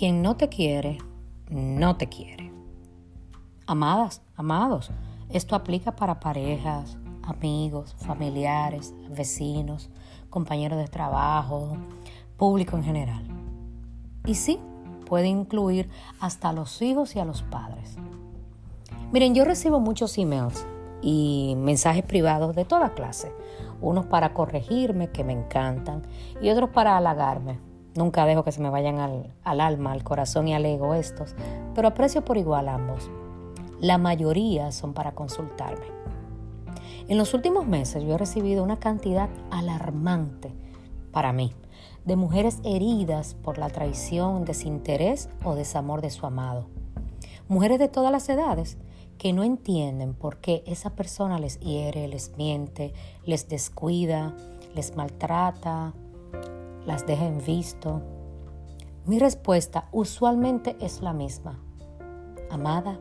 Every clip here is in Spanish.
Quien no te quiere, no te quiere. Amadas, amados, esto aplica para parejas, amigos, familiares, vecinos, compañeros de trabajo, público en general. Y sí, puede incluir hasta a los hijos y a los padres. Miren, yo recibo muchos emails y mensajes privados de toda clase. Unos para corregirme, que me encantan, y otros para halagarme. Nunca dejo que se me vayan al, al alma, al corazón y al ego estos, pero aprecio por igual ambos. La mayoría son para consultarme. En los últimos meses yo he recibido una cantidad alarmante para mí de mujeres heridas por la traición, desinterés o desamor de su amado. Mujeres de todas las edades que no entienden por qué esa persona les hiere, les miente, les descuida, les maltrata, las deja en visto. Mi respuesta usualmente es la misma. Amada,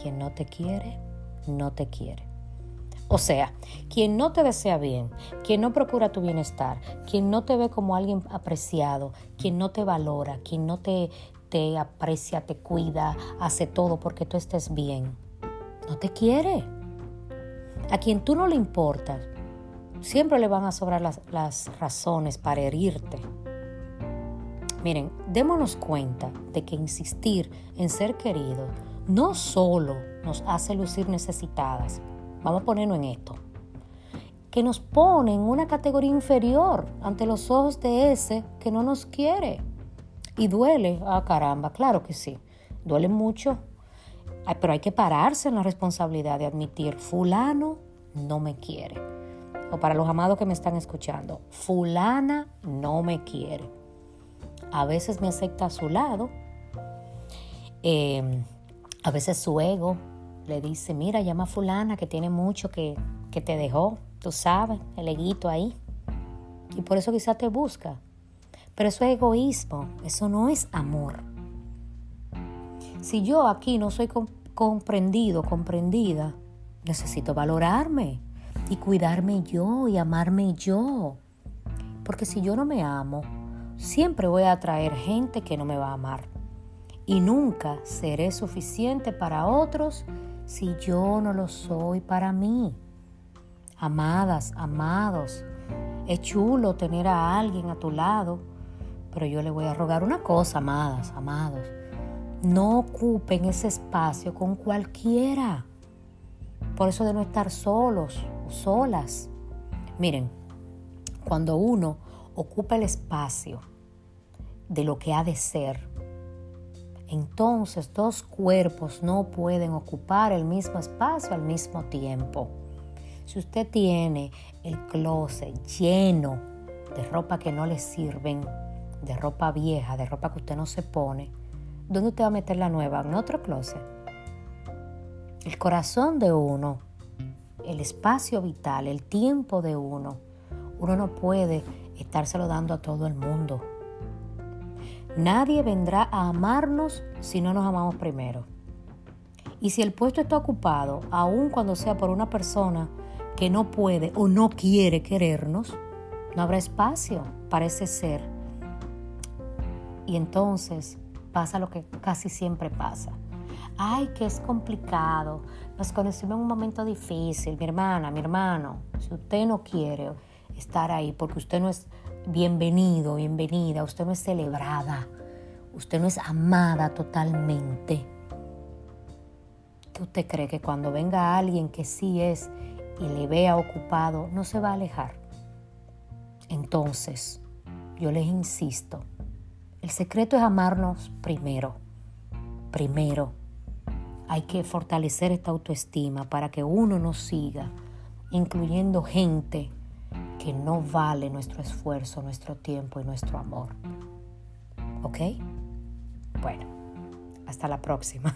quien no te quiere, no te quiere. O sea, quien no te desea bien, quien no procura tu bienestar, quien no te ve como alguien apreciado, quien no te valora, quien no te, te aprecia, te cuida, hace todo porque tú estés bien, no te quiere. A quien tú no le importas, siempre le van a sobrar las, las razones para herirte. Miren, démonos cuenta de que insistir en ser querido no solo nos hace lucir necesitadas, vamos a ponernos en esto, que nos pone en una categoría inferior ante los ojos de ese que no nos quiere. Y duele, ah caramba, claro que sí, duele mucho, pero hay que pararse en la responsabilidad de admitir, fulano no me quiere. O para los amados que me están escuchando, fulana no me quiere. A veces me acepta a su lado, eh, a veces su ego le dice, mira, llama a fulana que tiene mucho que, que te dejó, tú sabes, el eguito ahí. Y por eso quizá te busca. Pero eso es egoísmo, eso no es amor. Si yo aquí no soy comprendido, comprendida, necesito valorarme y cuidarme yo y amarme yo. Porque si yo no me amo, siempre voy a atraer gente que no me va a amar. Y nunca seré suficiente para otros si yo no lo soy para mí? Amadas, amados, es chulo tener a alguien a tu lado, pero yo le voy a rogar una cosa, amadas, amados. No ocupen ese espacio con cualquiera. Por eso de no estar solos solas. Miren, cuando uno ocupa el espacio de lo que ha de ser, entonces dos cuerpos no pueden ocupar el mismo espacio al mismo tiempo. Si usted tiene el closet lleno de ropa que no le sirven, de ropa vieja, de ropa que usted no se pone, ¿dónde usted va a meter la nueva? ¿En otro closet? El corazón de uno, el espacio vital, el tiempo de uno, uno no puede estárselo dando a todo el mundo. Nadie vendrá a amarnos si no nos amamos primero. Y si el puesto está ocupado, aun cuando sea por una persona que no puede o no quiere querernos, no habrá espacio, parece ser. Y entonces pasa lo que casi siempre pasa. Ay, que es complicado. Nos conocimos en un momento difícil. Mi hermana, mi hermano, si usted no quiere estar ahí porque usted no es bienvenido, bienvenida, usted no es celebrada, usted no es amada totalmente. ¿Qué usted cree que cuando venga alguien que sí es y le vea ocupado, no se va a alejar? Entonces, yo les insisto, el secreto es amarnos primero, primero. Hay que fortalecer esta autoestima para que uno nos siga incluyendo gente que no vale nuestro esfuerzo, nuestro tiempo y nuestro amor. ¿Ok? Bueno, hasta la próxima.